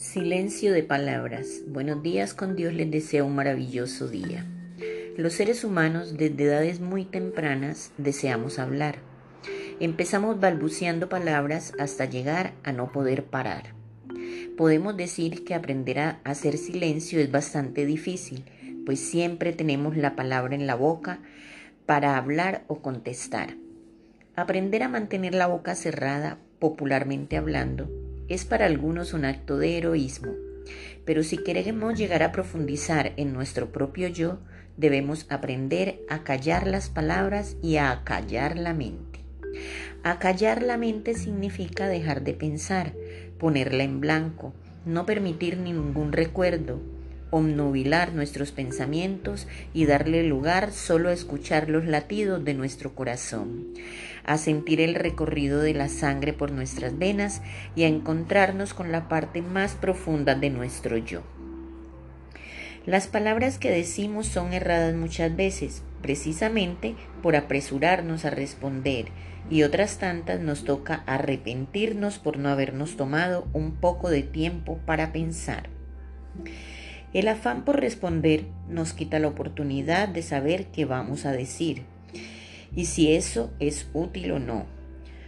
Silencio de palabras. Buenos días con Dios les desea un maravilloso día. Los seres humanos desde edades muy tempranas deseamos hablar. Empezamos balbuceando palabras hasta llegar a no poder parar. Podemos decir que aprender a hacer silencio es bastante difícil, pues siempre tenemos la palabra en la boca para hablar o contestar. Aprender a mantener la boca cerrada, popularmente hablando, es para algunos un acto de heroísmo, pero si queremos llegar a profundizar en nuestro propio yo, debemos aprender a callar las palabras y a acallar la mente. Acallar la mente significa dejar de pensar, ponerla en blanco, no permitir ningún recuerdo, obnubilar nuestros pensamientos y darle lugar solo a escuchar los latidos de nuestro corazón, a sentir el recorrido de la sangre por nuestras venas y a encontrarnos con la parte más profunda de nuestro yo. Las palabras que decimos son erradas muchas veces, precisamente por apresurarnos a responder, y otras tantas nos toca arrepentirnos por no habernos tomado un poco de tiempo para pensar. El afán por responder nos quita la oportunidad de saber qué vamos a decir y si eso es útil o no.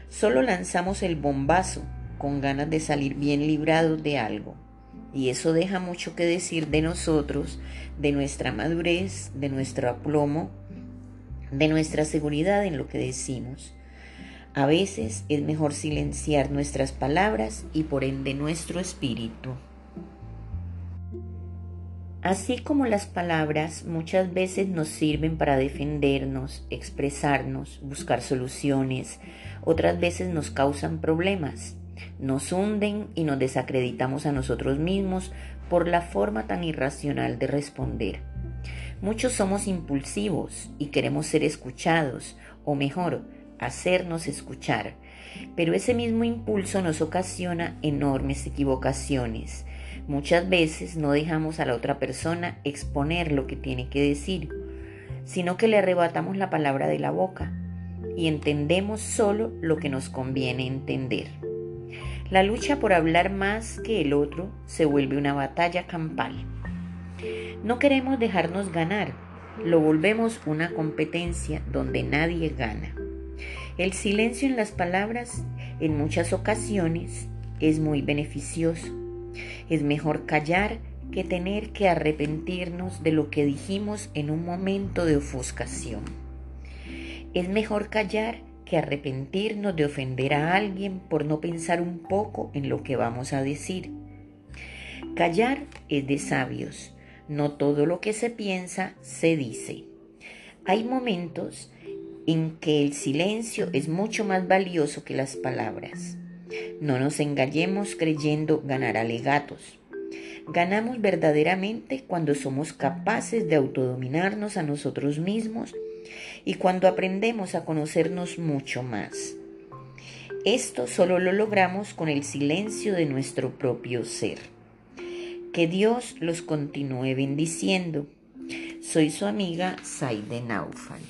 Solo lanzamos el bombazo con ganas de salir bien librados de algo. Y eso deja mucho que decir de nosotros, de nuestra madurez, de nuestro aplomo, de nuestra seguridad en lo que decimos. A veces es mejor silenciar nuestras palabras y por ende nuestro espíritu. Así como las palabras muchas veces nos sirven para defendernos, expresarnos, buscar soluciones, otras veces nos causan problemas, nos hunden y nos desacreditamos a nosotros mismos por la forma tan irracional de responder. Muchos somos impulsivos y queremos ser escuchados, o mejor, hacernos escuchar, pero ese mismo impulso nos ocasiona enormes equivocaciones, Muchas veces no dejamos a la otra persona exponer lo que tiene que decir, sino que le arrebatamos la palabra de la boca y entendemos solo lo que nos conviene entender. La lucha por hablar más que el otro se vuelve una batalla campal. No queremos dejarnos ganar, lo volvemos una competencia donde nadie gana. El silencio en las palabras en muchas ocasiones es muy beneficioso es mejor callar que tener que arrepentirnos de lo que dijimos en un momento de ofuscación. Es mejor callar que arrepentirnos de ofender a alguien por no pensar un poco en lo que vamos a decir. Callar es de sabios. No todo lo que se piensa se dice. Hay momentos en que el silencio es mucho más valioso que las palabras. No nos engañemos creyendo ganar alegatos. Ganamos verdaderamente cuando somos capaces de autodominarnos a nosotros mismos y cuando aprendemos a conocernos mucho más. Esto solo lo logramos con el silencio de nuestro propio ser. Que Dios los continúe bendiciendo. Soy su amiga Saide Naufal.